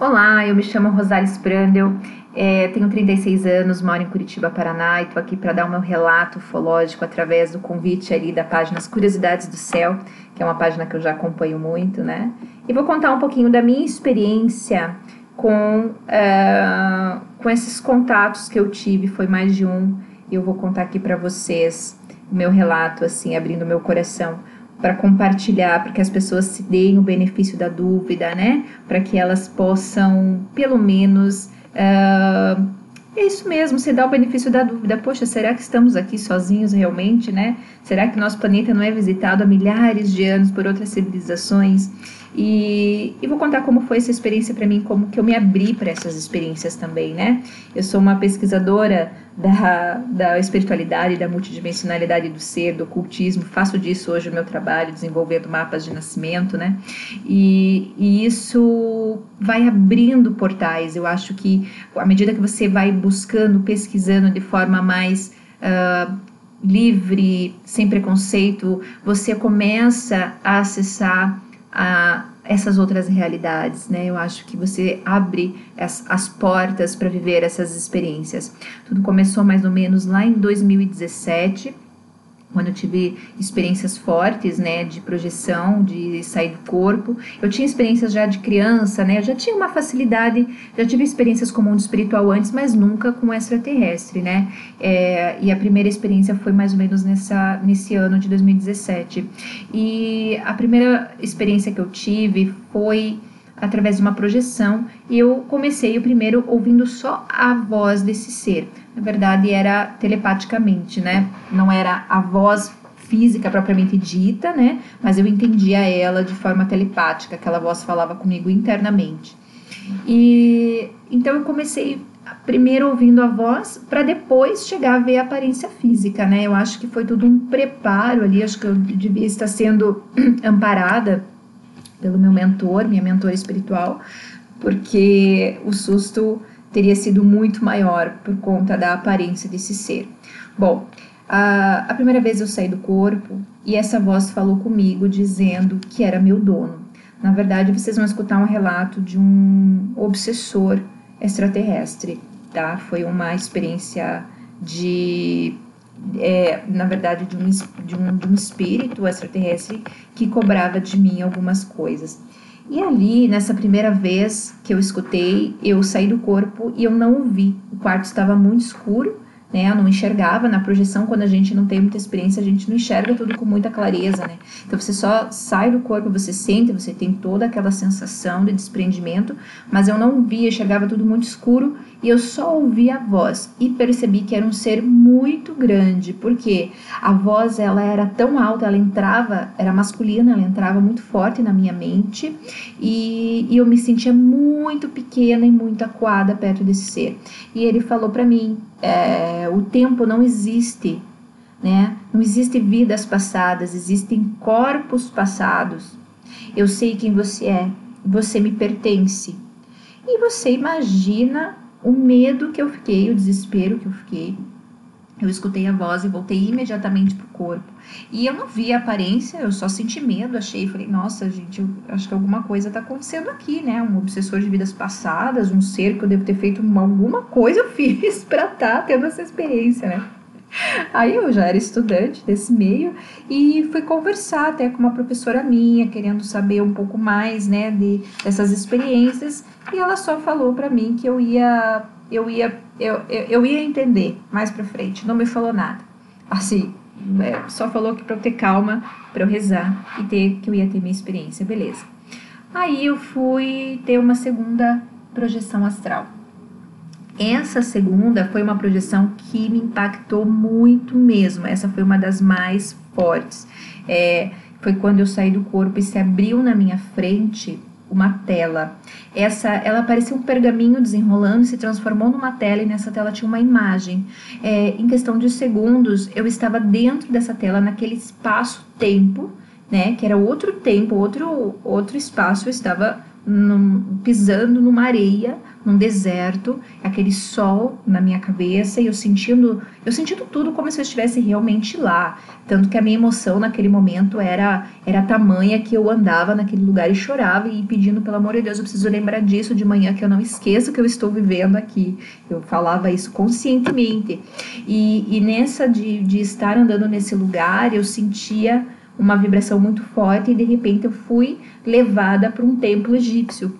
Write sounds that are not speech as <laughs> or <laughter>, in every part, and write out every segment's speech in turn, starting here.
Olá, eu me chamo Rosales Brandel, é, tenho 36 anos, moro em Curitiba, Paraná, e estou aqui para dar o meu relato ufológico através do convite ali da página As Curiosidades do Céu, que é uma página que eu já acompanho muito, né? E vou contar um pouquinho da minha experiência com, uh, com esses contatos que eu tive, foi mais de um, e eu vou contar aqui para vocês o meu relato, assim, abrindo meu coração para compartilhar, para que as pessoas se deem o benefício da dúvida, né? Para que elas possam, pelo menos, uh, é isso mesmo, se dá o benefício da dúvida. Poxa, será que estamos aqui sozinhos realmente, né? Será que nosso planeta não é visitado há milhares de anos por outras civilizações? E, e vou contar como foi essa experiência para mim, como que eu me abri para essas experiências também, né? Eu sou uma pesquisadora da, da espiritualidade, da multidimensionalidade do ser, do ocultismo, faço disso hoje o meu trabalho, desenvolvendo mapas de nascimento, né? E, e isso vai abrindo portais. Eu acho que à medida que você vai buscando, pesquisando de forma mais. Uh, livre, sem preconceito, você começa a acessar a essas outras realidades, né? Eu acho que você abre as, as portas para viver essas experiências. Tudo começou mais ou menos lá em 2017 quando eu tive experiências fortes, né, de projeção, de sair do corpo. Eu tinha experiências já de criança, né, eu já tinha uma facilidade, já tive experiências com o mundo espiritual antes, mas nunca com extraterrestre, né. É, e a primeira experiência foi mais ou menos nessa, nesse ano de 2017. E a primeira experiência que eu tive foi através de uma projeção e eu comecei o primeiro ouvindo só a voz desse ser. Na verdade, era telepaticamente, né? Não era a voz física propriamente dita, né? Mas eu entendia ela de forma telepática, aquela voz falava comigo internamente. E então eu comecei primeiro ouvindo a voz para depois chegar a ver a aparência física, né? Eu acho que foi tudo um preparo ali, acho que eu devia estar sendo <clears throat> amparada pelo meu mentor, minha mentora espiritual, porque o susto teria sido muito maior por conta da aparência desse ser. Bom, a, a primeira vez eu saí do corpo e essa voz falou comigo dizendo que era meu dono. Na verdade, vocês vão escutar um relato de um obsessor extraterrestre, tá? Foi uma experiência de é, na verdade, de um, de, um, de um espírito extraterrestre que cobrava de mim algumas coisas. E ali, nessa primeira vez que eu escutei, eu saí do corpo e eu não vi. O quarto estava muito escuro né? Eu não enxergava na projeção, quando a gente não tem muita experiência, a gente não enxerga tudo com muita clareza, né? Então você só sai do corpo, você sente, você tem toda aquela sensação de desprendimento, mas eu não via, enxergava tudo muito escuro e eu só ouvia a voz e percebi que era um ser muito grande, porque a voz ela era tão alta, ela entrava, era masculina, ela entrava muito forte na minha mente e, e eu me sentia muito pequena e muito acuada perto desse ser. E ele falou para mim é, o tempo não existe, né? Não existe vidas passadas, existem corpos passados. Eu sei quem você é, você me pertence. E você imagina o medo que eu fiquei, o desespero que eu fiquei. Eu escutei a voz e voltei imediatamente pro corpo. E eu não vi a aparência, eu só senti medo, achei, falei, nossa, gente, eu acho que alguma coisa tá acontecendo aqui, né? Um obsessor de vidas passadas, um ser que eu devo ter feito uma, alguma coisa eu <laughs> fiz pra estar tá tendo essa experiência, né? Aí eu já era estudante desse meio e fui conversar até com uma professora minha, querendo saber um pouco mais, né, de, dessas experiências, e ela só falou para mim que eu ia eu ia eu, eu, ia entender mais para frente, não me falou nada. Assim, é, só falou que para eu ter calma, para eu rezar e ter que eu ia ter minha experiência, beleza. Aí eu fui ter uma segunda projeção astral. Essa segunda foi uma projeção que me impactou muito mesmo. Essa foi uma das mais fortes. É, foi quando eu saí do corpo e se abriu na minha frente uma tela. Essa, ela parecia um pergaminho desenrolando, se transformou numa tela e nessa tela tinha uma imagem. É, em questão de segundos, eu estava dentro dessa tela, naquele espaço-tempo, né? Que era outro tempo, outro, outro espaço. Eu estava num, pisando numa areia, num deserto, aquele sol na minha cabeça e eu sentindo, eu sentindo tudo como se eu estivesse realmente lá. Tanto que a minha emoção naquele momento era era tamanha que eu andava naquele lugar e chorava e pedindo pelo amor de Deus, eu preciso lembrar disso de manhã que eu não esqueça que eu estou vivendo aqui. Eu falava isso conscientemente. E, e nessa de, de estar andando nesse lugar, eu sentia uma vibração muito forte e de repente eu fui levada para um templo egípcio.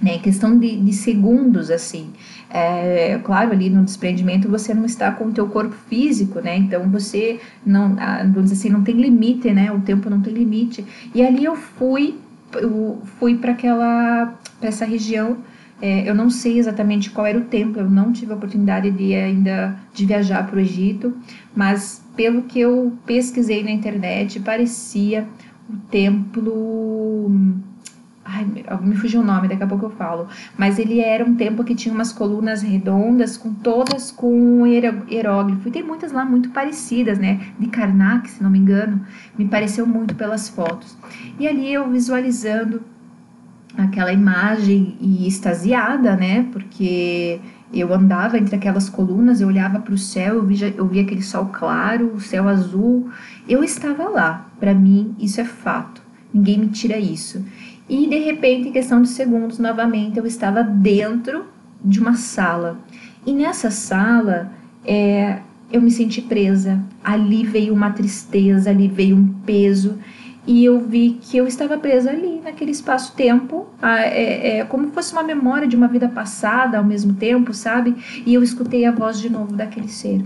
Né, questão de, de segundos assim. É, claro ali no desprendimento você não está com o teu corpo físico né? Então você não vamos dizer assim não tem limite né? O tempo não tem limite. E ali eu fui eu fui para aquela para essa região é, eu não sei exatamente qual era o templo eu não tive a oportunidade de ainda de viajar para o Egito mas pelo que eu pesquisei na internet, parecia o templo. Ai, me fugiu o nome, daqui a pouco eu falo. Mas ele era um templo que tinha umas colunas redondas, com todas com hieróglifo. E tem muitas lá muito parecidas, né? De Karnak, se não me engano. Me pareceu muito pelas fotos. E ali eu visualizando aquela imagem e extasiada, né? Porque eu andava entre aquelas colunas, eu olhava para o céu, eu via, eu via aquele sol claro, o céu azul. Eu estava lá. Para mim, isso é fato. Ninguém me tira isso. E de repente, em questão de segundos, novamente, eu estava dentro de uma sala. E nessa sala, é, eu me senti presa. Ali veio uma tristeza, ali veio um peso e eu vi que eu estava presa ali, naquele espaço-tempo, é, é, como fosse uma memória de uma vida passada ao mesmo tempo, sabe? E eu escutei a voz de novo daquele ser,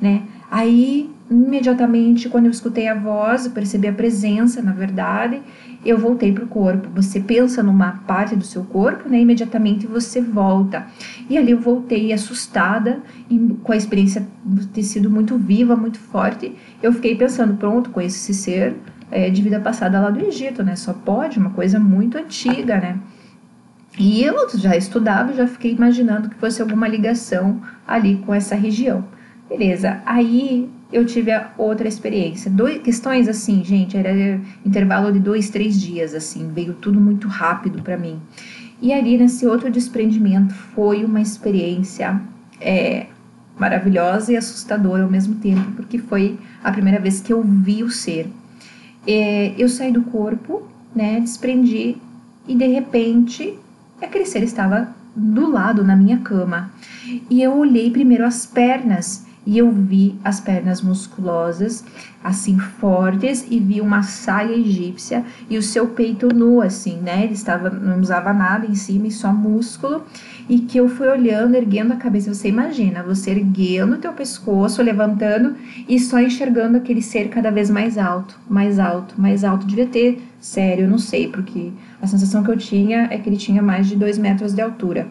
né? Aí, imediatamente, quando eu escutei a voz, eu percebi a presença, na verdade, eu voltei para o corpo. Você pensa numa parte do seu corpo, né? Imediatamente você volta. E ali eu voltei assustada, com a experiência ter sido muito viva, muito forte. Eu fiquei pensando, pronto, conheço esse ser, é, de vida passada lá do Egito, né? Só pode, uma coisa muito antiga, né? E eu já estudava, já fiquei imaginando que fosse alguma ligação ali com essa região. Beleza, aí eu tive a outra experiência. Dois, questões assim, gente, era intervalo de dois, três dias, assim, veio tudo muito rápido para mim. E ali nesse outro desprendimento foi uma experiência é, maravilhosa e assustadora ao mesmo tempo, porque foi a primeira vez que eu vi o ser é, eu saí do corpo, né, desprendi e de repente aquele ser estava do lado na minha cama. E eu olhei primeiro as pernas e eu vi as pernas musculosas, assim fortes, e vi uma saia egípcia e o seu peito nu, assim, né? Ele estava, não usava nada em cima e só músculo. E que eu fui olhando, erguendo a cabeça. Você imagina, você erguendo o teu pescoço, levantando e só enxergando aquele ser cada vez mais alto, mais alto, mais alto. Devia ter, sério, eu não sei, porque a sensação que eu tinha é que ele tinha mais de dois metros de altura.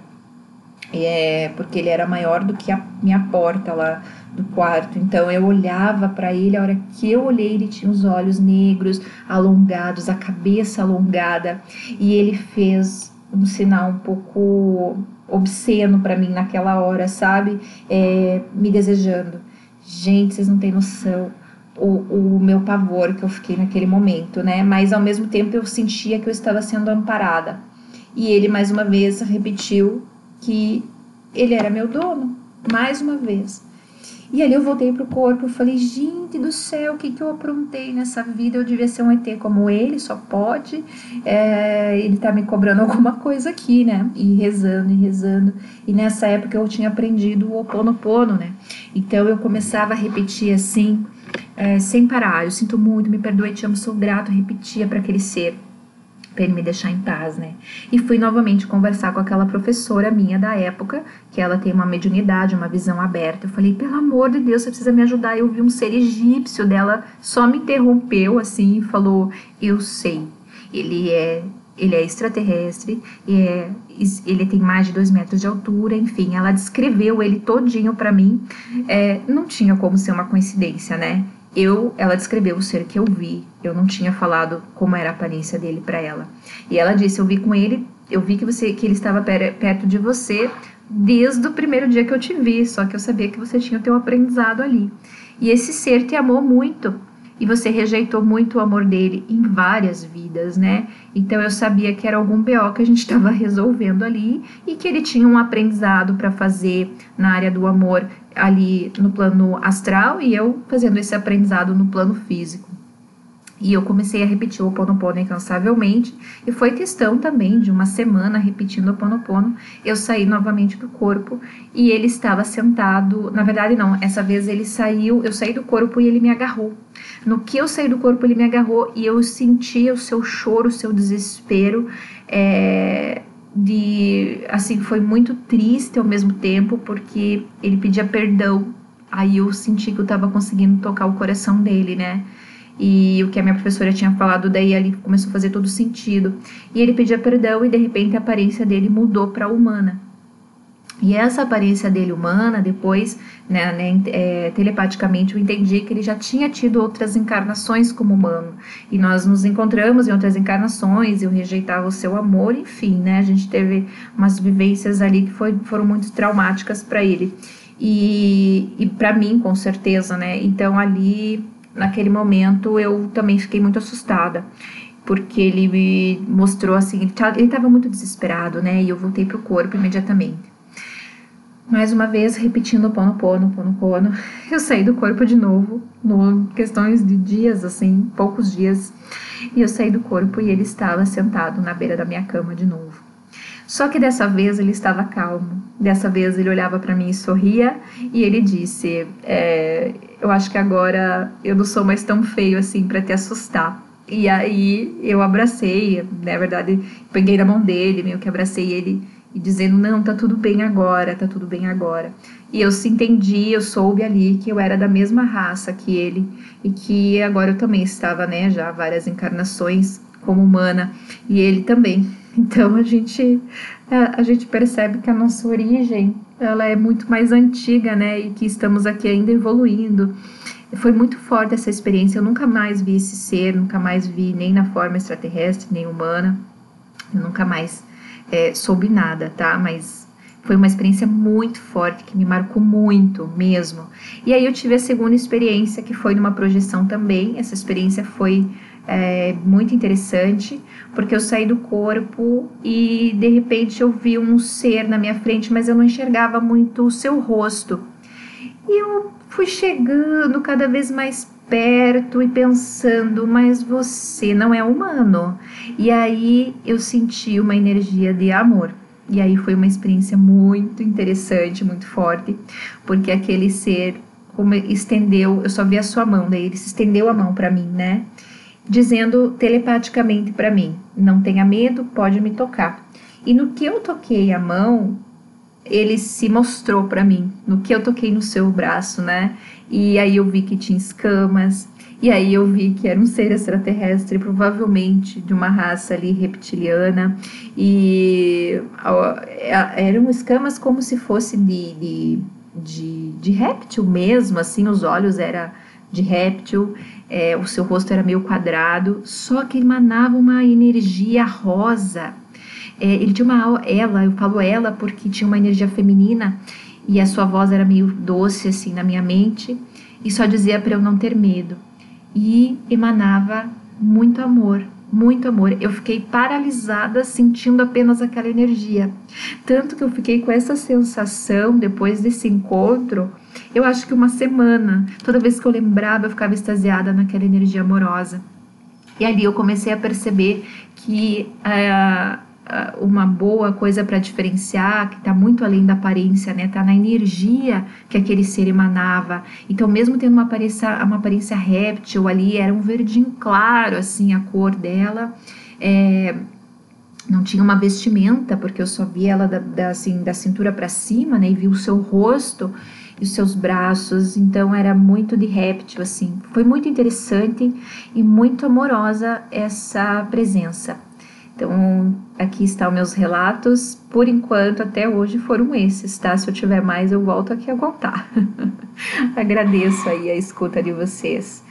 É, porque ele era maior do que a minha porta lá do quarto. Então eu olhava para ele, a hora que eu olhei, ele tinha os olhos negros, alongados, a cabeça alongada, e ele fez um sinal um pouco obsceno para mim naquela hora, sabe? É, me desejando. Gente, vocês não têm noção o, o meu pavor que eu fiquei naquele momento, né? Mas ao mesmo tempo eu sentia que eu estava sendo amparada. E ele mais uma vez repetiu que ele era meu dono, mais uma vez. E ali eu voltei pro corpo, falei, gente do céu, o que, que eu aprontei nessa vida? Eu devia ser um ET como ele, só pode. É, ele tá me cobrando <laughs> alguma coisa aqui, né? E rezando, e rezando. E nessa época eu tinha aprendido o Oponopono, né? Então eu começava a repetir assim, é, sem parar. Eu sinto muito, me perdoe, te amo, sou grato. Repetia para aquele ser para ele me deixar em paz, né? E fui novamente conversar com aquela professora minha da época, que ela tem uma mediunidade, uma visão aberta. Eu falei, pelo amor de Deus, você precisa me ajudar. Eu vi um ser egípcio dela, só me interrompeu assim e falou: Eu sei, ele é. Ele é extraterrestre, é, ele tem mais de dois metros de altura, enfim, ela descreveu ele todinho para mim. É, não tinha como ser uma coincidência, né? Eu, ela descreveu o ser que eu vi. Eu não tinha falado como era a aparência dele para ela. E ela disse: "Eu vi com ele, eu vi que você que ele estava perto de você desde o primeiro dia que eu te vi, só que eu sabia que você tinha o teu aprendizado ali. E esse ser te amou muito. E você rejeitou muito o amor dele em várias vidas, né? Então eu sabia que era algum BO que a gente <laughs> estava resolvendo ali e que ele tinha um aprendizado para fazer na área do amor ali no plano astral e eu fazendo esse aprendizado no plano físico. E eu comecei a repetir o Ho Oponopono incansavelmente. E foi questão também de uma semana repetindo o Ho Oponopono. Eu saí novamente do corpo e ele estava sentado. Na verdade, não. Essa vez ele saiu. Eu saí do corpo e ele me agarrou. No que eu saí do corpo, ele me agarrou e eu senti o seu choro, o seu desespero. É, de assim foi muito triste ao mesmo tempo porque ele pedia perdão aí eu senti que eu estava conseguindo tocar o coração dele né e o que a minha professora tinha falado daí ali começou a fazer todo sentido. E ele pedia perdão e de repente a aparência dele mudou para humana. E essa aparência dele humana, depois, né, né, é, telepaticamente, eu entendi que ele já tinha tido outras encarnações como humano. E nós nos encontramos em outras encarnações, eu rejeitava o seu amor, enfim, né, a gente teve umas vivências ali que foi, foram muito traumáticas para ele. E, e para mim, com certeza, né, então ali naquele momento eu também fiquei muito assustada, porque ele me mostrou assim, ele estava muito desesperado, né? E eu voltei pro corpo imediatamente. Mais uma vez, repetindo o pono pono, pono pono, <laughs> eu saí do corpo de novo, no questões de dias, assim, poucos dias, e eu saí do corpo e ele estava sentado na beira da minha cama de novo. Só que dessa vez ele estava calmo. Dessa vez ele olhava para mim e sorria e ele disse: é, Eu acho que agora eu não sou mais tão feio assim para te assustar. E aí eu abracei, na verdade, peguei na mão dele, meio que abracei ele e dizendo: Não, tá tudo bem agora, tá tudo bem agora. E eu se entendi, eu soube ali que eu era da mesma raça que ele e que agora eu também estava, né, já várias encarnações como humana e ele também. <laughs> Então a gente a, gente percebe que a nossa origem ela é muito mais antiga, né? E que estamos aqui ainda evoluindo. Foi muito forte essa experiência. Eu nunca mais vi esse ser, nunca mais vi nem na forma extraterrestre, nem humana. Eu nunca mais é, soube nada, tá? Mas foi uma experiência muito forte que me marcou muito mesmo. E aí eu tive a segunda experiência que foi numa projeção também. Essa experiência foi é, muito interessante, porque eu saí do corpo e de repente eu vi um ser na minha frente, mas eu não enxergava muito o seu rosto. E eu fui chegando cada vez mais perto e pensando, mas você não é humano. E aí eu senti uma energia de amor. E aí foi uma experiência muito interessante, muito forte, porque aquele ser como estendeu, eu só vi a sua mão, daí ele se estendeu a mão para mim, né? dizendo telepaticamente para mim: não tenha medo, pode me tocar. E no que eu toquei a mão, ele se mostrou para mim, no que eu toquei no seu braço, né? E aí eu vi que tinha escamas, e aí eu vi que era um ser extraterrestre, provavelmente de uma raça ali reptiliana, e eram escamas como se fosse de, de, de, de réptil mesmo, assim, os olhos era de réptil, é, o seu rosto era meio quadrado, só que emanava uma energia rosa. É, ele tinha uma ela, eu falo ela porque tinha uma energia feminina e a sua voz era meio doce assim na minha mente e só dizia para eu não ter medo e emanava muito amor, muito amor. Eu fiquei paralisada sentindo apenas aquela energia. Tanto que eu fiquei com essa sensação depois desse encontro eu acho que uma semana. Toda vez que eu lembrava, eu ficava extasiada naquela energia amorosa. E ali eu comecei a perceber que uh, uma boa coisa para diferenciar, que está muito além da aparência, né? Tá na energia que aquele ser emanava. Então, mesmo tendo uma aparência, uma aparência réptil ali, era um verdinho claro, assim, a cor dela. É, não tinha uma vestimenta, porque eu só vi ela da, da assim, da cintura para cima, né? E vi o seu rosto e os seus braços, então era muito de réptil assim. Foi muito interessante e muito amorosa essa presença. Então, aqui estão meus relatos. Por enquanto, até hoje foram esses, tá? Se eu tiver mais, eu volto aqui a contar. <laughs> Agradeço aí a escuta de vocês.